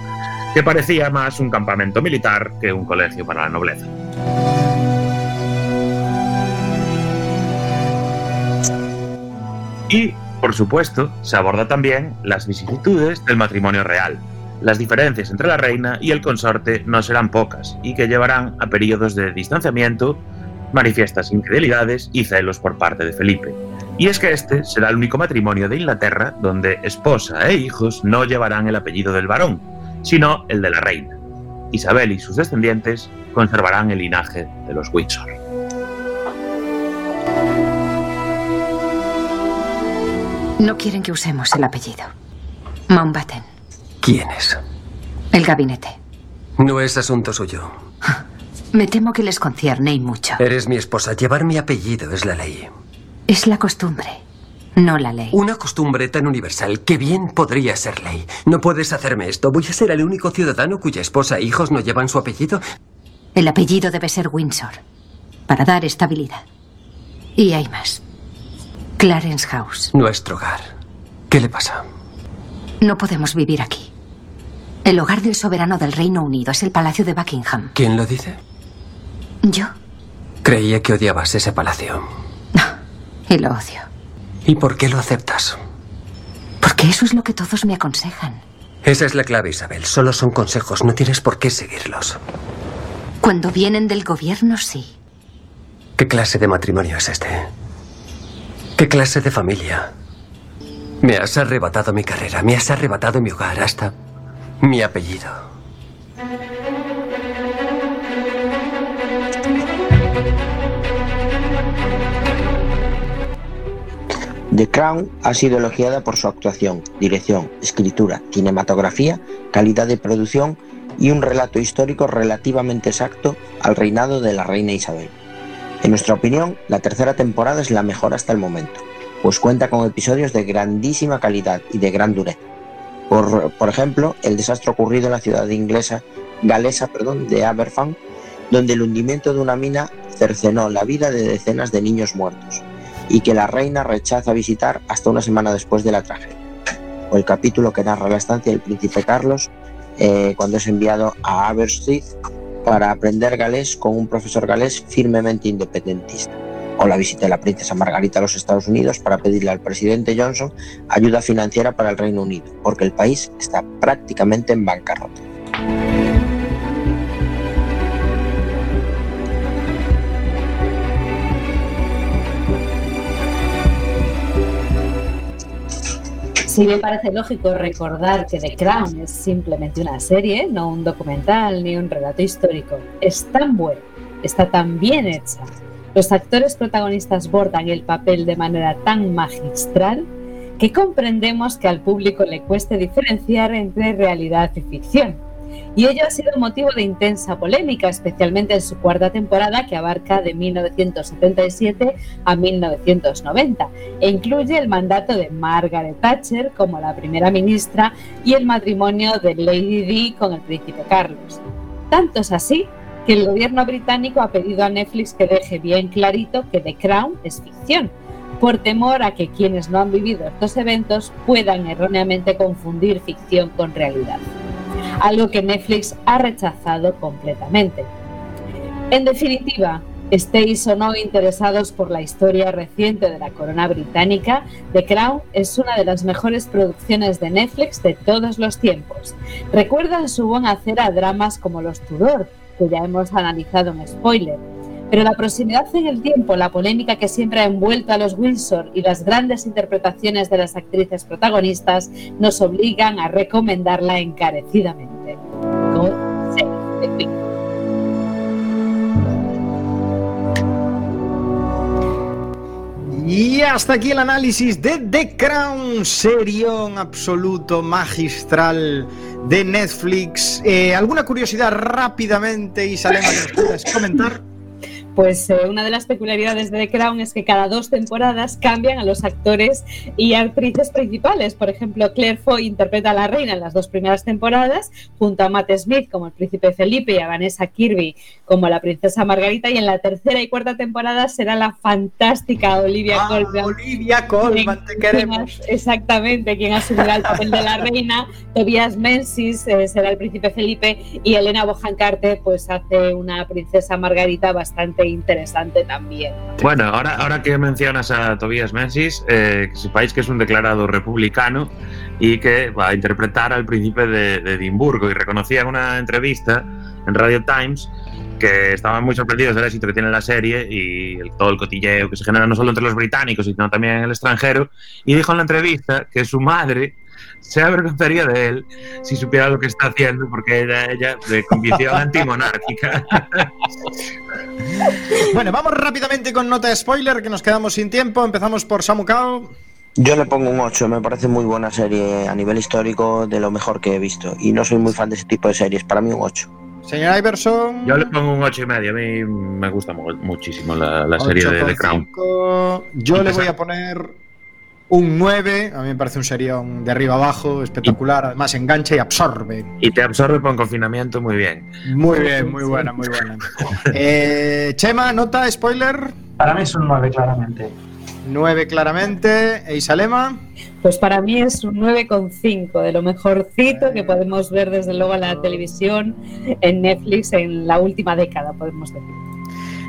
que parecía más un campamento militar que un colegio para la nobleza. Y, por supuesto, se aborda también las vicisitudes del matrimonio real. Las diferencias entre la reina y el consorte no serán pocas y que llevarán a periodos de distanciamiento, manifiestas infidelidades y celos por parte de Felipe. Y es que este será el único matrimonio de Inglaterra donde esposa e hijos no llevarán el apellido del varón, sino el de la reina. Isabel y sus descendientes conservarán el linaje de los Windsor. No quieren que usemos el apellido. Mountbatten. ¿Quién es? El gabinete. No es asunto suyo. Me temo que les concierne y mucho. Eres mi esposa. Llevar mi apellido es la ley. Es la costumbre, no la ley. Una costumbre tan universal que bien podría ser ley. No puedes hacerme esto. ¿Voy a ser el único ciudadano cuya esposa e hijos no llevan su apellido? El apellido debe ser Windsor, para dar estabilidad. Y hay más. Clarence House. Nuestro hogar. ¿Qué le pasa? No podemos vivir aquí. El hogar del soberano del Reino Unido es el Palacio de Buckingham. ¿Quién lo dice? Yo. Creía que odiabas ese palacio. Y lo odio. ¿Y por qué lo aceptas? Porque eso es lo que todos me aconsejan. Esa es la clave, Isabel. Solo son consejos, no tienes por qué seguirlos. Cuando vienen del gobierno, sí. ¿Qué clase de matrimonio es este? ¿Qué clase de familia? Me has arrebatado mi carrera, me has arrebatado mi hogar, hasta mi apellido. The Crown ha sido elogiada por su actuación, dirección, escritura, cinematografía, calidad de producción y un relato histórico relativamente exacto al reinado de la reina Isabel. En nuestra opinión, la tercera temporada es la mejor hasta el momento, pues cuenta con episodios de grandísima calidad y de gran dureza. Por, por ejemplo, el desastre ocurrido en la ciudad inglesa, galesa perdón, de Aberfan, donde el hundimiento de una mina cercenó la vida de decenas de niños muertos y que la reina rechaza visitar hasta una semana después de la tragedia. O el capítulo que narra la estancia del príncipe Carlos eh, cuando es enviado a Aberystwyth para aprender galés con un profesor galés firmemente independentista. O la visita de la princesa Margarita a los Estados Unidos para pedirle al presidente Johnson ayuda financiera para el Reino Unido, porque el país está prácticamente en bancarrota. Sí me parece lógico recordar que The Crown es simplemente una serie, no un documental ni un relato histórico. Es tan buena, está tan bien hecha. Los actores protagonistas bordan el papel de manera tan magistral que comprendemos que al público le cueste diferenciar entre realidad y ficción. Y ello ha sido motivo de intensa polémica, especialmente en su cuarta temporada que abarca de 1977 a 1990 e incluye el mandato de Margaret Thatcher como la primera ministra y el matrimonio de Lady Di con el príncipe Carlos. Tanto es así que el gobierno británico ha pedido a Netflix que deje bien clarito que The Crown es ficción, por temor a que quienes no han vivido estos eventos puedan erróneamente confundir ficción con realidad algo que Netflix ha rechazado completamente. En definitiva, estéis o no interesados por la historia reciente de la corona británica, The Crown es una de las mejores producciones de Netflix de todos los tiempos. Recuerdan su buen hacer a dramas como Los Tudor, que ya hemos analizado en spoiler. Pero la proximidad en el tiempo, la polémica que siempre ha envuelto a los Windsor y las grandes interpretaciones de las actrices protagonistas nos obligan a recomendarla encarecidamente. Y hasta aquí el análisis de The Crown, serión absoluto, magistral de Netflix. Eh, ¿Alguna curiosidad rápidamente, Isalema, que nos quieras comentar? Pues eh, una de las peculiaridades de The Crown es que cada dos temporadas cambian a los actores y actrices principales. Por ejemplo, Claire Foy interpreta a la reina en las dos primeras temporadas, junto a Matt Smith como el príncipe Felipe y a Vanessa Kirby como la princesa Margarita. Y en la tercera y cuarta temporada será la fantástica Olivia Ah, Colman. Olivia Colman, te queremos. Exactamente, quien asumirá el papel de la reina. Tobias Menzies eh, será el príncipe Felipe y Elena Bohan Carter pues hace una princesa Margarita bastante interesante también. Bueno, ahora, ahora que mencionas a Tobias Menzies, eh, que sepáis que es un declarado republicano y que va a interpretar al príncipe de, Edimburgo. Y reconocía en una entrevista en Radio Times que estaban muy sorprendidos del éxito que tiene la serie y el- todo el cotilleo que se genera no solo entre los británicos, sino también en el extranjero. Y dijo en la entrevista que su madre se avergonzaría de él si supiera lo que está haciendo, porque ella, ella de convicción antimonárquica. Bueno, vamos rápidamente con nota de spoiler, que nos quedamos sin tiempo. Empezamos por Samu Kao. Yo le pongo un 8, me parece muy buena serie a nivel histórico, de lo mejor que he visto. Y no soy muy fan de ese tipo de series, para mí un 8. Señor Iverson. Yo le pongo un 8 y medio. A mí me gusta mu- muchísimo la, la serie de The Crown. 8,5. Yo le voy a poner un 9. A mí me parece un serión de arriba abajo, espectacular. Además, engancha y absorbe. Y te absorbe con confinamiento muy bien. Muy bien, muy buena, muy buena. Eh, Chema, nota, spoiler. Para mí es un 9, claramente. 9 claramente. ¿E Isalema? Pues para mí es un 9,5 de lo mejorcito que podemos ver desde luego en la televisión, en Netflix, en la última década, podemos decir.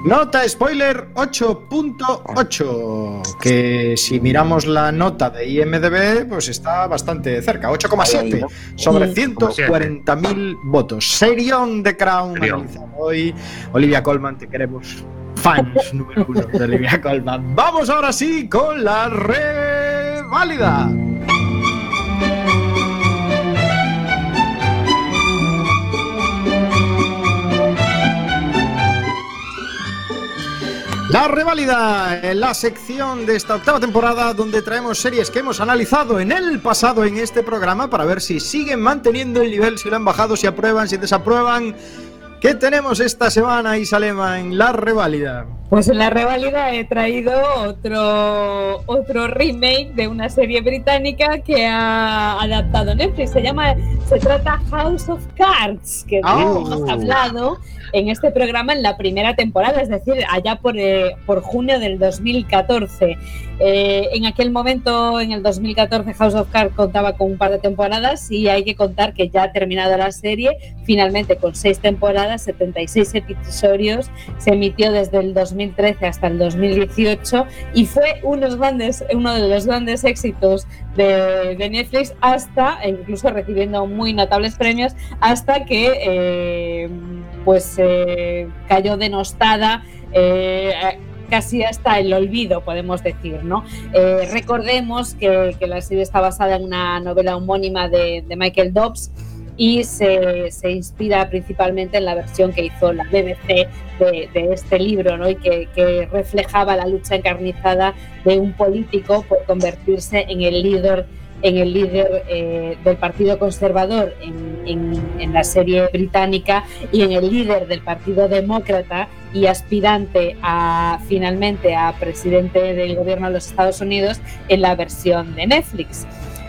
Nota spoiler 8.8, que si miramos la nota de IMDB, pues está bastante cerca, 8,7 sobre 140.000 votos. Serión de Crown hoy. Olivia Colman, te queremos. Fans número uno de Olivia Colman. Vamos ahora sí con la reválida. La reválida, en la sección de esta octava temporada donde traemos series que hemos analizado en el pasado en este programa para ver si siguen manteniendo el nivel, si lo han bajado, si aprueban, si desaprueban. ¿Qué tenemos esta semana, Isalema, en la reválida? Pues en la reválida he traído otro, otro remake de una serie británica que ha adaptado Netflix. Se llama, se trata House of Cards, que Oh. hemos hablado en este programa en la primera temporada, es decir, allá por, eh, por junio del 2014. Eh, en aquel momento, en el 2014, House of Cards contaba con un par de temporadas y hay que contar que ya ha terminado la serie, finalmente con seis temporadas, 76 episodios, se emitió desde el 2013 hasta el 2018 y fue unos grandes, uno de los grandes éxitos de, de Netflix hasta, e incluso recibiendo muy notables premios, hasta que eh, pues eh, cayó denostada. eh, casi hasta el olvido, podemos decir, ¿no? Eh, recordemos que, la serie está basada en una novela homónima de, Michael Dobbs y se, se inspira principalmente en la versión que hizo la BBC de, de este libro, ¿no? Y que, que reflejaba la lucha encarnizada de un político por convertirse en el líder en el líder eh, del Partido Conservador en, en- en la serie británica y en el líder del Partido Demócrata y aspirante a finalmente a presidente del gobierno de los Estados Unidos en la versión de Netflix.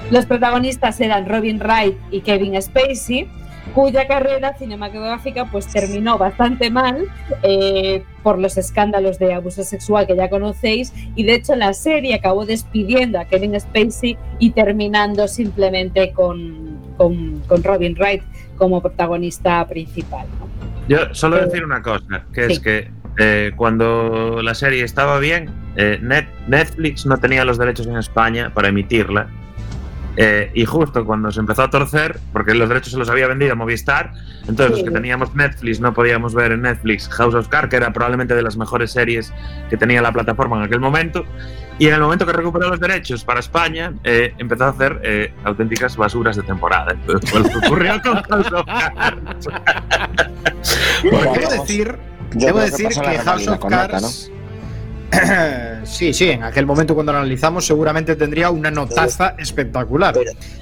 Los protagonistas eran Robin Wright y Kevin Spacey, cuya carrera cinematográfica pues terminó bastante mal eh, por los escándalos de abuso sexual que ya conocéis y de hecho la serie acabó despidiendo a Kevin Spacey y terminando simplemente con, con, con Robin Wright como protagonista principal. ¿no? Yo solo Eh, decir una cosa, que es que eh, cuando la serie estaba bien, eh, Net- Netflix no tenía los derechos en España para emitirla. Eh, y justo cuando se empezó a torcer, porque los derechos se los había vendido a Movistar, entonces los Sí. que teníamos Netflix no podíamos ver en Netflix House of Cards, que era probablemente de las mejores series que tenía la plataforma en aquel momento. Y en el momento que recuperó los derechos para España, eh, empezó a hacer eh, auténticas basuras de temporada. Entonces, pues, ocurrió con House of Cards. Bueno, debo decir, debo que decir que, la House of nota, Cards. sí, sí, en aquel momento cuando lo analizamos seguramente tendría una notaza espectacular.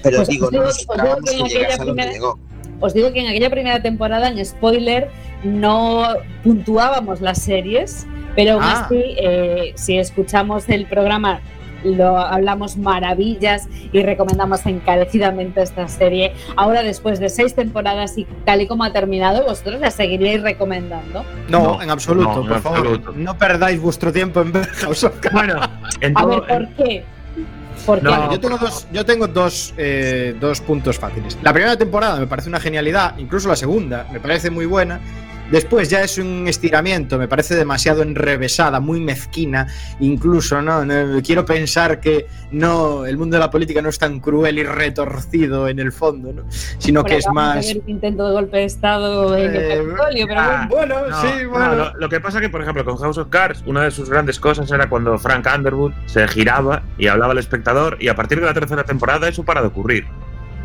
Pero Pues digo, os digo- no os nos digo esperábamos que en que aquella llegase a donde primera- llegó. Os digo que en aquella primera temporada, en spoiler, no puntuábamos las series, pero aún Ah. así, eh, si escuchamos el programa, lo hablamos maravillas y recomendamos encarecidamente esta serie. Ahora, después de seis temporadas y tal y como ha terminado, vosotros la seguiríais recomendando. No, No, en absoluto, no, en por favor. absoluto. No perdáis vuestro tiempo en ver House of Cards. Bueno, en A ver, ¿por qué? Porque No, yo tengo dos, yo tengo dos, eh, dos puntos fáciles. La primera temporada me parece una genialidad, incluso la segunda me parece muy buena. Después ya es un estiramiento, me parece demasiado enrevesada, muy mezquina, incluso, ¿no? No, Quiero pensar que no, el mundo de la política no es tan cruel y retorcido en el fondo, ¿no? Sino bueno, que es más. intento de golpe de Estado en Eh, el Capitolio, pero ah, bueno. Bueno, No, sí, no, bueno. lo, lo que pasa que, por ejemplo, con House of Cards, una de sus grandes cosas era cuando Frank Underwood se giraba y hablaba al espectador, y a partir de la tercera temporada eso para de ocurrir.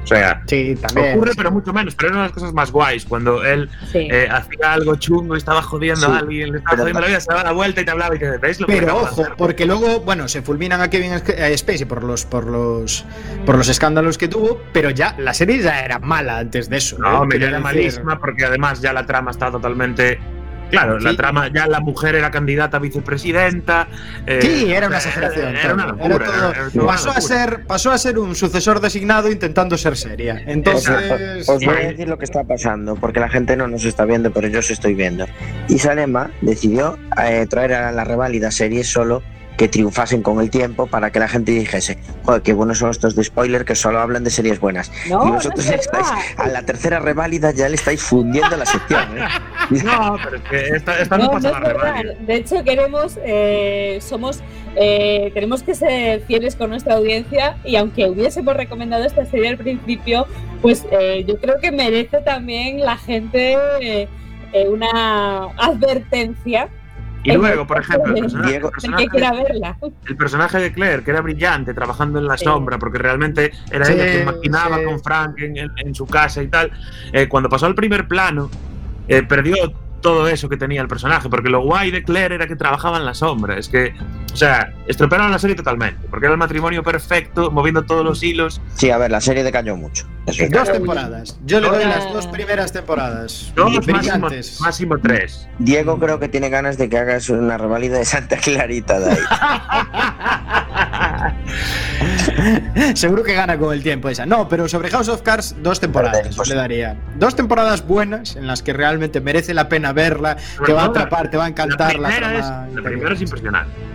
O sea, Sí, también. ocurre, pero mucho menos. Pero era una de las cosas más guays, cuando él Sí. eh, hacía algo chungo y estaba jodiendo Sí, a alguien, le estaba pero- jodiendo la vida, se daba la vuelta y te hablaba y te ¿veis lo que Pero de ojo, hacer? porque luego, bueno, se fulminan a Kevin eh, Spacey por los, por los por los escándalos que tuvo, pero ya la serie ya era mala antes de eso. No, ¿eh? me era malísima porque además ya la trama está totalmente. Claro, la trama, ya la mujer era candidata a vicepresidenta. eh, Sí, era una exageración. Era, una locura. era todo- era- era una pasó, a ser, pasó a ser un sucesor designado intentando ser seria. Entonces. Os voy a decir lo que está pasando, porque la gente no nos está viendo, pero yo os estoy viendo. Isalema decidió eh, traer a la reválida series solo que triunfasen con el tiempo para que la gente dijese, joder, qué buenos son estos de spoiler que solo hablan de series buenas. No, y no vosotros es ya estáis, a la tercera reválida ya le estáis fundiendo la sección. ¿eh? No, pero es que esta, esta no, No, pasa no la. De hecho, queremos, eh, somos, eh, tenemos que ser fieles con nuestra audiencia y aunque hubiésemos recomendado esta serie al principio, pues eh, yo creo que merece también la gente eh, una advertencia. Y luego, el por ejemplo, el personaje, el personaje- quiera verla. el personaje de Claire, que era brillante, trabajando en la Sí. sombra, porque realmente era Sí, ella quien maquinaba sí. con Frank en, en- en su casa y tal. Eh, cuando pasó al primer plano, eh, perdió todo eso que tenía el personaje, porque lo guay de Claire era que trabajaba en la sombra. Es que, o sea, estropearon la serie totalmente, porque era el matrimonio perfecto, moviendo todos los hilos. Sí, a ver, la serie decayó mucho. eso es Dos temporadas. Yo le doy las dos primeras temporadas. Dos, máximo, Brillantes. máximo tres. Diego creo que tiene ganas de que hagas una reválida de Santa Clarita de ahí. Seguro que gana con el tiempo esa. No, pero sobre House of Cards, dos temporadas Pues- le daría. Dos temporadas buenas en las que realmente merece la pena verla, te va a atrapar, te va a encantar la, primera, trama es, la primera es impresionante.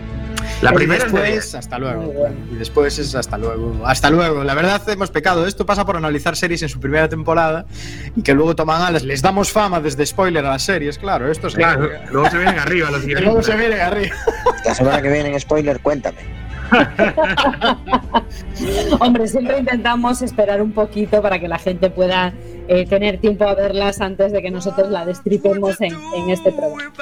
La y primera es hasta luego. Y después es hasta luego. Hasta luego. La verdad, hemos pecado. Esto pasa por analizar series en su primera temporada y que luego toman alas. Les damos fama desde spoiler a las series, claro. Esto es Claro, luego se vienen arriba los luego se viene arriba. La semana que viene en spoiler, cuéntame. Hombre, siempre intentamos esperar un poquito para que la gente pueda eh, tener tiempo a verlas antes de que nosotros la destripemos en, este programa.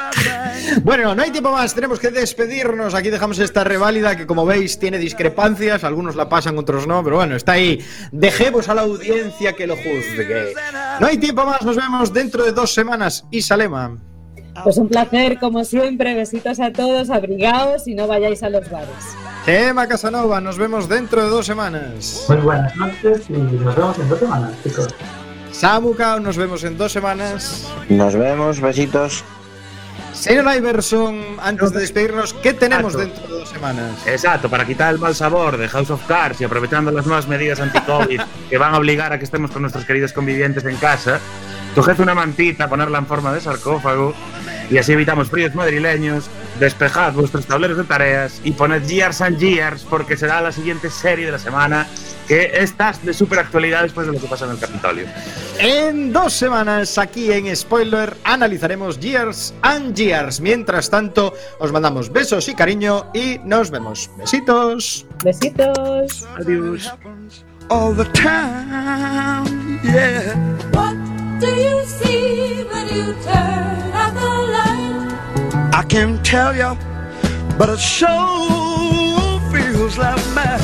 Bueno, no hay tiempo más, tenemos que despedirnos. Aquí dejamos esta reválida que, como veis, tiene discrepancias. Algunos la pasan, otros no, pero bueno, está ahí. Dejemos a la audiencia que lo juzgue. No hay tiempo más, nos vemos dentro de dos semanas. Y Salema. Pues un placer, como siempre. Besitos a todos, abrigaos y no vayáis a los bares. Gema Casanova, nos vemos dentro de dos semanas. Muy buenas noches y nos vemos en dos semanas, chicos. Samuka, nos vemos en dos semanas. Nos vemos, besitos. Señor Iverson, antes de despedirnos, ¿qué tenemos Exacto. dentro de dos semanas? Exacto, para quitar el mal sabor de House of Cards y aprovechando las nuevas medidas anti-COVID que van a obligar a que estemos con nuestros queridos convivientes en casa, coged una mantita, ponerla en forma de sarcófago y así evitamos fríos madrileños, despejad vuestros tableros de tareas y poned Years and Years porque será la siguiente serie de la semana que estás de super actualidad después de lo que pasa en el Capitolio. En dos semanas, aquí en Spoiler, analizaremos Years and Years. Mientras tanto, os mandamos besos y cariño y nos vemos. Besitos. Besitos. Adiós. all the time, yeah. What do you see when you turn out the light? I can't tell you, but it sure feels like mad.